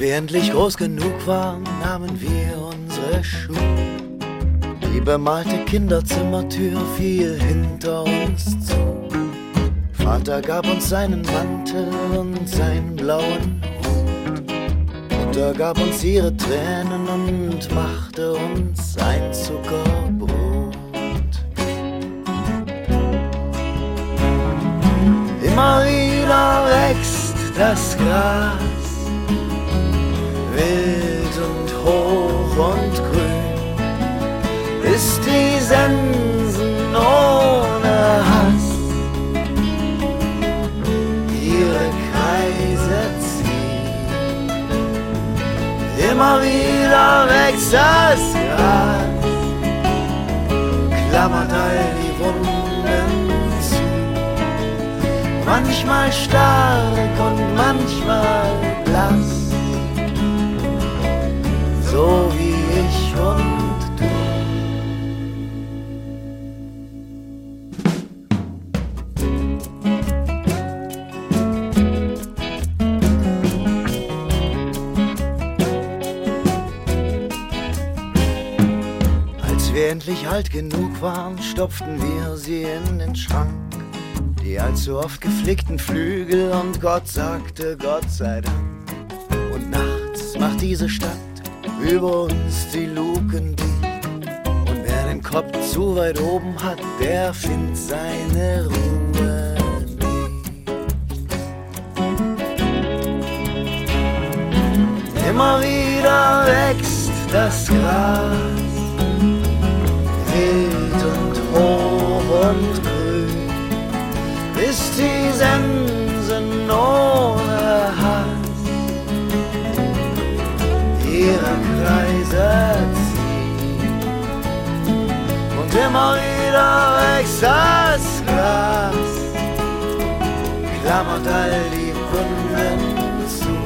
Wir endlich groß genug waren, nahmen wir unsere Schuhe. Die bemalte Kinderzimmertür fiel hinter uns zu. Vater gab uns seinen Mantel und seinen blauen Hut. Mutter gab uns ihre Tränen und machte uns ein Zuckerbrot. Immer wieder wächst das Gras wild und hoch und grün, ist die Sensen ohne Hass ihre Kreise ziehen. Immer wieder wächst das Gras, klammert all die Wunden zu. Manchmal stark und manchmal blass, so wie ich und du. Als wir endlich alt genug waren, stopften wir sie in den Schrank. Die allzu oft geflickten Flügel und Gott sagte Gott sei Dank. Und nachts macht diese Stadt über uns die Luken dicht. Und wer den Kopf zu weit oben hat, der findet seine Ruhe nicht. Immer wieder wächst das Gras wild und hoch und grün, bis die Sensen ohne Hass ihre Kreise ziehen. Und immer wieder wächst das Gras, klammert all die Wunden zu.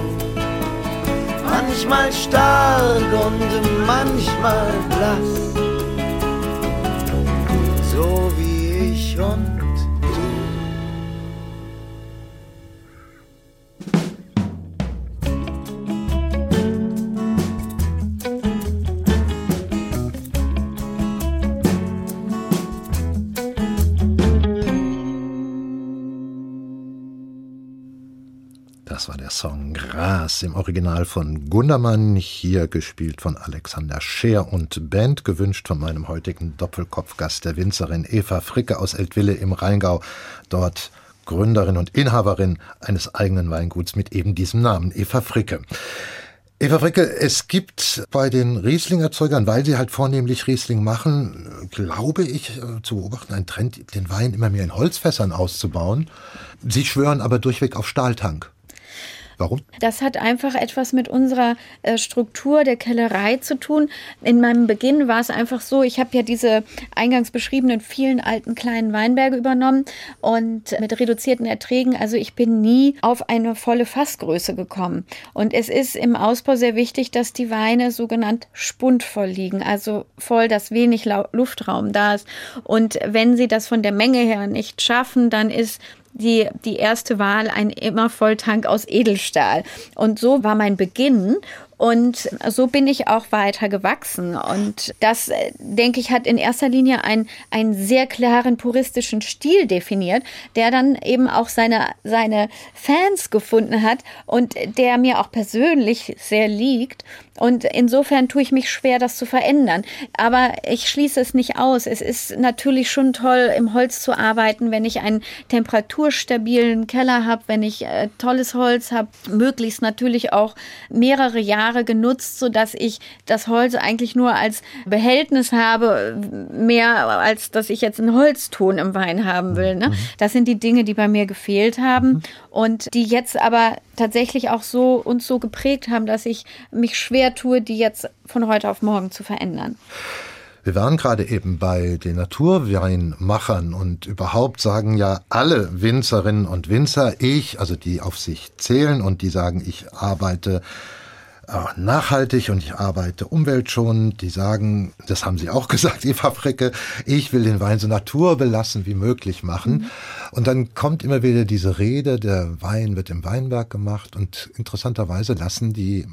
Manchmal stark und manchmal blass so wie ich und Song Gras im Original von Gundermann, hier gespielt von Alexander Scheer und Band, gewünscht von meinem heutigen Doppelkopfgast, der Winzerin Eva Fricke aus Eltville im Rheingau, dort Gründerin und Inhaberin eines eigenen Weinguts mit eben diesem Namen, Eva Fricke. Eva Fricke, es gibt bei den Riesling-Erzeugern, weil sie halt vornehmlich Riesling machen, glaube ich, äh, zu beobachten, einen Trend, den Wein immer mehr in Holzfässern auszubauen. Sie schwören aber durchweg auf Stahltank. Warum? Das hat einfach etwas mit unserer äh, Struktur der Kellerei zu tun. In meinem Beginn war es einfach so, ich habe ja diese eingangs beschriebenen vielen alten kleinen Weinberge übernommen und mit reduzierten Erträgen, also ich bin nie auf eine volle Fassgröße gekommen. Und es ist im Ausbau sehr wichtig, dass die Weine sogenannt spundvoll liegen, also voll, dass wenig Luftraum da ist. Und wenn sie das von der Menge her nicht schaffen, dann ist die, die erste Wahl ein immer Volltank aus Edelstahl. Und so war mein Beginn. Und so bin ich auch weiter gewachsen. Und das, äh, denke ich, hat in erster Linie einen, einen sehr klaren puristischen Stil definiert, der dann eben auch seine, seine Fans gefunden hat und der mir auch persönlich sehr liegt. Und insofern tue ich mich schwer, das zu verändern. Aber ich schließe es nicht aus. Es ist natürlich schon toll, im Holz zu arbeiten, wenn ich einen temperaturstabilen Keller habe, wenn ich äh, tolles Holz habe, möglichst natürlich auch mehrere Jahre genutzt, sodass ich das Holz eigentlich nur als Behältnis habe, mehr als dass ich jetzt einen Holzton im Wein haben will. Ne? Das sind die Dinge, die bei mir gefehlt haben und die jetzt aber tatsächlich auch so uns so geprägt haben, dass ich mich schwer tue, die jetzt von heute auf morgen zu verändern. Wir waren gerade eben bei den Naturweinmachern und überhaupt sagen ja alle Winzerinnen und Winzer, ich, also die auf sich zählen und die sagen, ich arbeite nachhaltig und ich arbeite umweltschonend. Die sagen, das haben sie auch gesagt, Eva Fricke, ich will den Wein so naturbelassen wie möglich machen. Mhm. Und dann kommt immer wieder diese Rede, der Wein wird im Weinberg gemacht und interessanterweise lassen die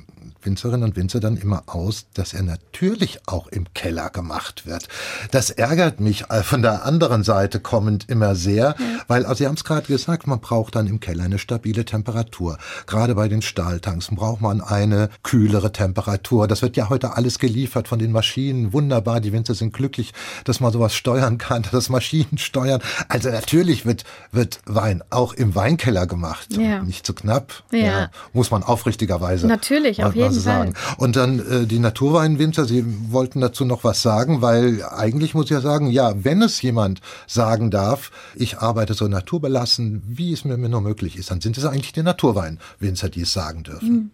Winzerinnen und Winzer dann immer aus, dass er natürlich auch im Keller gemacht wird. Das ärgert mich äh, von der anderen Seite kommend immer sehr, ja. weil, also Sie haben es gerade gesagt, man braucht dann im Keller eine stabile Temperatur. Gerade bei den Stahltanks braucht man eine kühlere Temperatur. Das wird ja heute alles geliefert von den Maschinen. Wunderbar, die Winzer sind glücklich, dass man sowas steuern kann, dass Maschinen steuern. Also natürlich wird, wird Wein auch im Weinkeller gemacht. Ja. Nicht zu knapp. Ja. ja. muss man aufrichtigerweise natürlich, auf jeden was sagen. Und dann äh, die Naturweinwinzer, Sie wollten dazu noch was sagen, weil eigentlich muss ich ja sagen, ja, wenn es jemand sagen darf, ich arbeite so naturbelassen, wie es mir nur möglich ist, dann sind es eigentlich die Naturweinwinzer, die es sagen dürfen. Hm.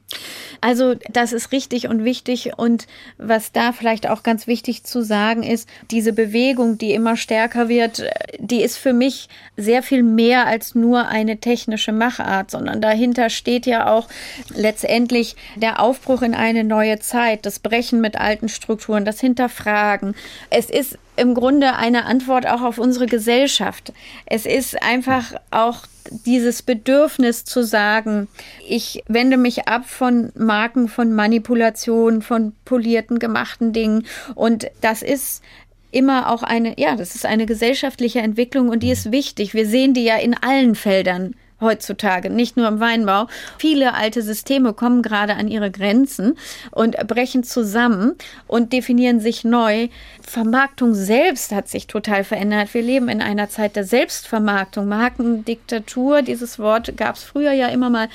Also das ist richtig und wichtig und was da vielleicht auch ganz wichtig zu sagen ist, diese Bewegung, die immer stärker wird, die ist für mich sehr viel mehr als nur eine technische Machart, sondern dahinter steht ja auch letztendlich der Aufbruch in eine neue Zeit, das Brechen mit alten Strukturen, das Hinterfragen. Es ist im Grunde eine Antwort auch auf unsere Gesellschaft. Es ist einfach auch dieses Bedürfnis zu sagen, ich wende mich ab von Marken, von Manipulation, von polierten, gemachten Dingen. Und das ist immer auch eine, ja, das ist eine gesellschaftliche Entwicklung und die ist wichtig. Wir sehen die ja in allen Feldern heutzutage, nicht nur im Weinbau. Viele alte Systeme kommen gerade an ihre Grenzen und brechen zusammen und definieren sich neu. Vermarktung selbst hat sich total verändert. Wir leben in einer Zeit der Selbstvermarktung. Markendiktatur, dieses Wort gab es früher ja immer mal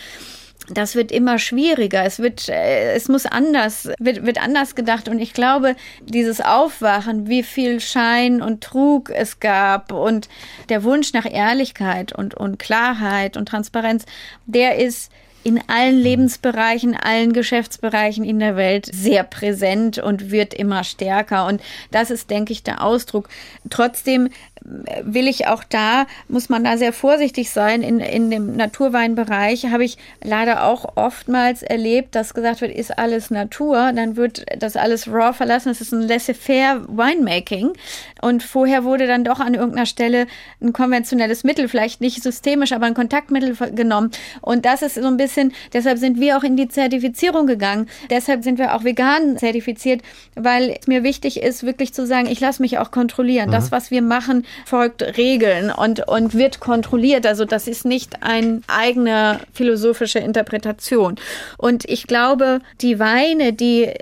das wird immer schwieriger. Es wird, äh, es muss anders, wird, wird anders gedacht. Und ich glaube, dieses Aufwachen, wie viel Schein und Trug es gab und der Wunsch nach Ehrlichkeit und, und Klarheit und Transparenz, der ist in allen Lebensbereichen, allen Geschäftsbereichen in der Welt sehr präsent und wird immer stärker. Und das ist, denke ich, der Ausdruck. Trotzdem will ich auch da, muss man da sehr vorsichtig sein. In, in dem Naturweinbereich habe ich leider auch oftmals erlebt, dass gesagt wird, ist alles Natur, dann wird das alles raw verlassen. Das ist ein laissez-faire Winemaking. Und vorher wurde dann doch an irgendeiner Stelle ein konventionelles Mittel, vielleicht nicht systemisch, aber ein Kontaktmittel genommen. Und das ist so ein bisschen, deshalb sind wir auch in die Zertifizierung gegangen. Deshalb sind wir auch vegan zertifiziert, weil es mir wichtig ist, wirklich zu sagen, ich lasse mich auch kontrollieren. Mhm. Das, was wir machen, folgt Regeln und, und wird kontrolliert. Also das ist nicht eine eigene philosophische Interpretation. Und ich glaube, die Weine, die,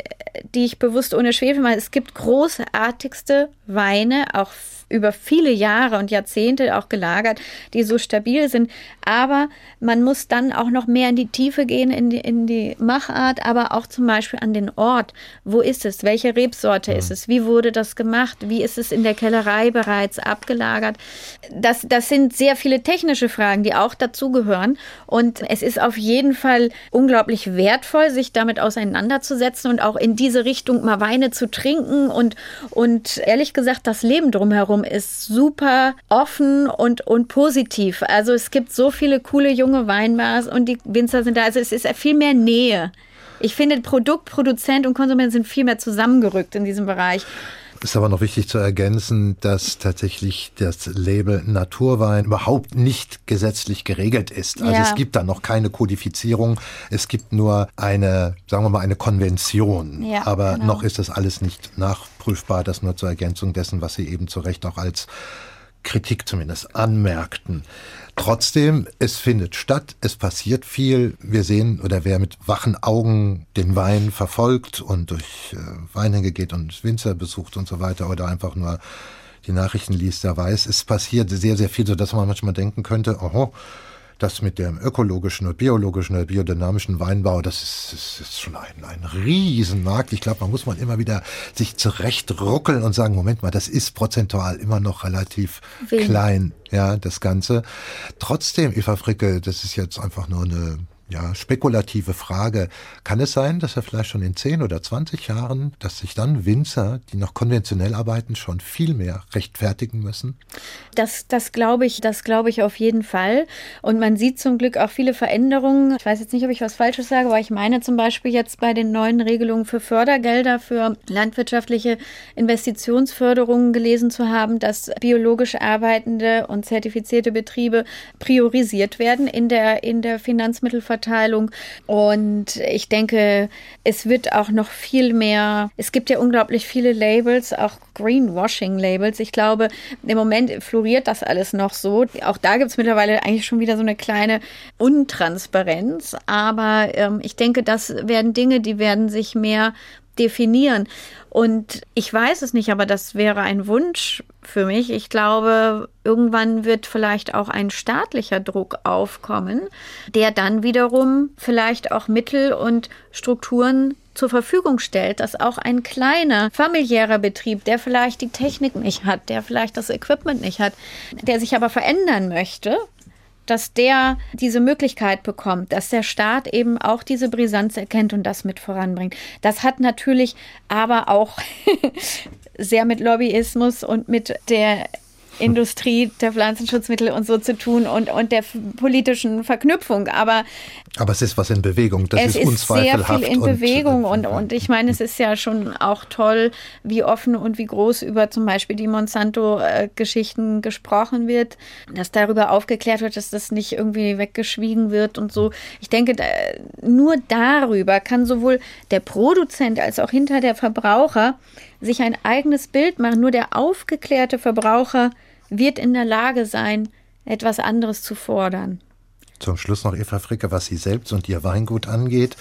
die ich bewusst ohne Schwefel mache, es gibt großartigste Weine, auch über viele Jahre und Jahrzehnte auch gelagert, die so stabil sind. Aber man muss dann auch noch mehr in die Tiefe gehen, in die, in die Machart, aber auch zum Beispiel an den Ort. Wo ist es? Welche Rebsorte ist es? Wie wurde das gemacht? Wie ist es in der Kellerei bereits abgelagert? Das, das sind sehr viele technische Fragen, die auch dazugehören. Und es ist auf jeden Fall unglaublich wertvoll, sich damit auseinanderzusetzen und auch in diese Richtung mal Weine zu trinken und, und ehrlich gesagt das Leben drumherum ist super offen und, und positiv. Also es gibt so viele coole junge Weinbars und die Winzer sind da. Also es ist viel mehr Nähe. Ich finde, Produkt, Produzent und Konsument sind viel mehr zusammengerückt in diesem Bereich. Ist aber noch wichtig zu ergänzen, dass tatsächlich das Label Naturwein überhaupt nicht gesetzlich geregelt ist. Also ja. es gibt da noch keine Kodifizierung. Es gibt nur eine, sagen wir mal, eine Konvention. Ja, aber genau. noch ist das alles nicht nachprüfbar. Das nur zur Ergänzung dessen, was Sie eben zu Recht auch als Kritik zumindest anmerkten. Trotzdem, es findet statt, es passiert viel. Wir sehen, oder wer mit wachen Augen den Wein verfolgt und durch äh, Weinhänge geht und Winzer besucht und so weiter oder einfach nur die Nachrichten liest, der weiß, es passiert sehr, sehr viel, so dass man manchmal denken könnte, oho, das mit dem ökologischen und biologischen oder biodynamischen Weinbau, das ist, ist, ist schon ein, ein Riesenmarkt. Ich glaube, man muss mal immer wieder sich zurechtruckeln und sagen, Moment mal, das ist prozentual immer noch relativ Wenig. klein, ja, das Ganze. Trotzdem, Eva Fricke, das ist jetzt einfach nur eine ja, spekulative Frage. Kann es sein, dass er vielleicht schon in 10 oder 20 Jahren, dass sich dann Winzer, die noch konventionell arbeiten, schon viel mehr rechtfertigen müssen? Das, das glaube ich, das glaube ich auf jeden Fall. Und man sieht zum Glück auch viele Veränderungen. Ich weiß jetzt nicht, ob ich was Falsches sage, aber ich meine zum Beispiel jetzt bei den neuen Regelungen für Fördergelder für landwirtschaftliche Investitionsförderungen gelesen zu haben, dass biologisch arbeitende und zertifizierte Betriebe priorisiert werden in der, in der Finanzmittelverteilung Umverteilung. Und ich denke, es wird auch noch viel mehr, es gibt ja unglaublich viele Labels, auch Greenwashing-Labels. Ich glaube, im Moment floriert das alles noch so. Auch da gibt es mittlerweile eigentlich schon wieder so eine kleine Untransparenz. Aber ähm, ich denke, das werden Dinge, die werden sich mehr definieren. Und ich weiß es nicht, aber das wäre ein Wunsch für mich. Ich glaube, irgendwann wird vielleicht auch ein staatlicher Druck aufkommen, der dann wiederum vielleicht auch Mittel und Strukturen zur Verfügung stellt, dass auch ein kleiner familiärer Betrieb, der vielleicht die Technik nicht hat, der vielleicht das Equipment nicht hat, der sich aber verändern möchte, dass der diese Möglichkeit bekommt, dass der Staat eben auch diese Brisanz erkennt und das mit voranbringt. Das hat natürlich aber auch sehr mit Lobbyismus und mit der Industrie der Pflanzenschutzmittel und so zu tun und, und der politischen Verknüpfung. Aber, Aber es ist was in Bewegung. Das es ist, ist sehr viel in äh, Bewegung. Und, und ich meine, es ist ja schon auch toll, wie offen und wie groß über zum Beispiel die Monsanto-Geschichten gesprochen wird, dass darüber aufgeklärt wird, dass das nicht irgendwie weggeschwiegen wird und so. Ich denke, nur darüber kann sowohl der Produzent als auch hinter der Verbraucher sich ein eigenes Bild machen. Nur der aufgeklärte Verbraucher wird in der Lage sein, etwas anderes zu fordern. Zum Schluss noch Eva Fricke, was Sie selbst und Ihr Weingut angeht.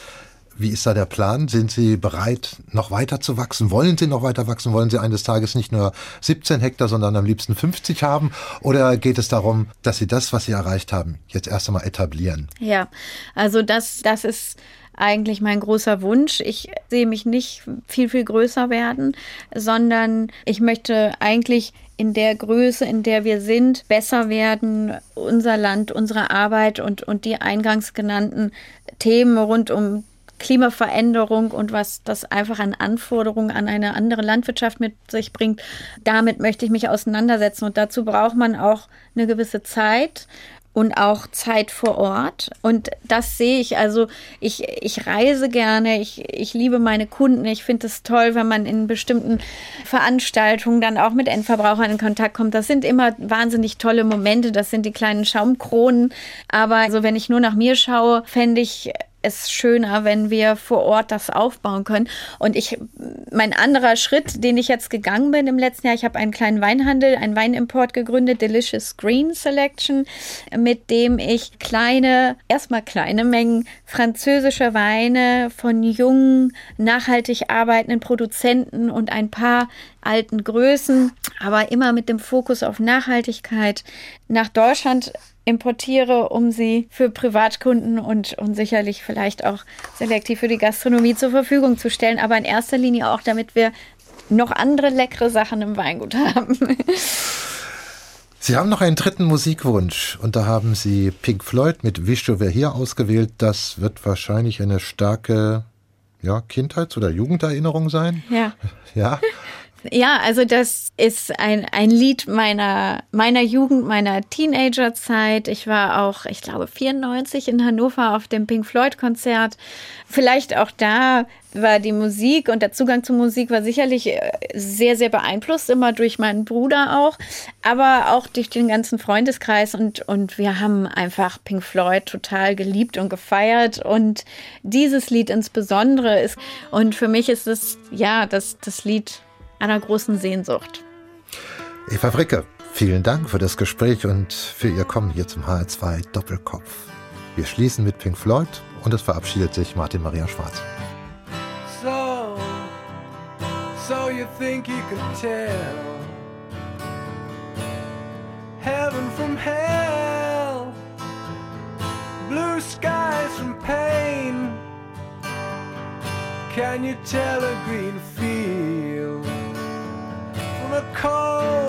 Wie ist da der Plan? Sind Sie bereit, noch weiter zu wachsen? Wollen Sie noch weiter wachsen? Wollen Sie eines Tages nicht nur 17 Hektar, sondern am liebsten 50 haben? Oder geht es darum, dass Sie das, was Sie erreicht haben, jetzt erst einmal etablieren? Ja, also das, das ist eigentlich mein großer Wunsch. Ich sehe mich nicht viel, viel größer werden, sondern ich möchte eigentlich in der Größe, in der wir sind, besser werden, unser Land, unsere Arbeit und, und die eingangs genannten Themen rund um Klimaveränderung und was das einfach an Anforderungen an eine andere Landwirtschaft mit sich bringt, damit möchte ich mich auseinandersetzen. Und dazu braucht man auch eine gewisse Zeit und auch Zeit vor Ort. Und das sehe ich. Also ich, ich reise gerne, ich, ich liebe meine Kunden. Ich finde es toll, wenn man in bestimmten Veranstaltungen dann auch mit Endverbrauchern in Kontakt kommt. Das sind immer wahnsinnig tolle Momente. Das sind die kleinen Schaumkronen. Aber also wenn ich nur nach mir schaue, fände ich es schöner, wenn wir vor Ort das aufbauen können. Und ich, mein anderer Schritt, den ich jetzt gegangen bin im letzten Jahr, ich habe einen kleinen Weinhandel, einen Weinimport gegründet, Delicious Green Selection, mit dem ich kleine, erstmal kleine Mengen französischer Weine von jungen, nachhaltig arbeitenden Produzenten und ein paar alten Größen, aber immer mit dem Fokus auf Nachhaltigkeit nach Deutschland importiere, um sie für Privatkunden und, und sicherlich vielleicht auch selektiv für die Gastronomie zur Verfügung zu stellen, aber in erster Linie auch, damit wir noch andere leckere Sachen im Weingut haben. Sie haben noch einen dritten Musikwunsch und da haben Sie Pink Floyd mit Wish You Were Here ausgewählt. Das wird wahrscheinlich eine starke ja, Kindheits- oder Jugenderinnerung sein. Ja. Ja. Ja, also das ist ein, ein Lied meiner, meiner Jugend, meiner Teenagerzeit. Ich war auch, ich glaube, 94 in Hannover auf dem Pink Floyd-Konzert. Vielleicht auch da war die Musik und der Zugang zur Musik war sicherlich äh, sehr, sehr beeinflusst, immer durch meinen Bruder auch, aber auch durch den ganzen Freundeskreis und, und wir haben einfach Pink Floyd total geliebt und gefeiert und dieses Lied insbesondere ist, und für mich ist es, ja, das, das Lied einer großen Sehnsucht. Eva Fricke, vielen Dank für das Gespräch und für Ihr Kommen hier zum HR2 Doppelkopf. Wir schließen mit Pink Floyd und es verabschiedet sich Martin Maria Schwarz. So, so you think you can tell heaven from hell, blue skies from pain. Can you tell a green field? A cold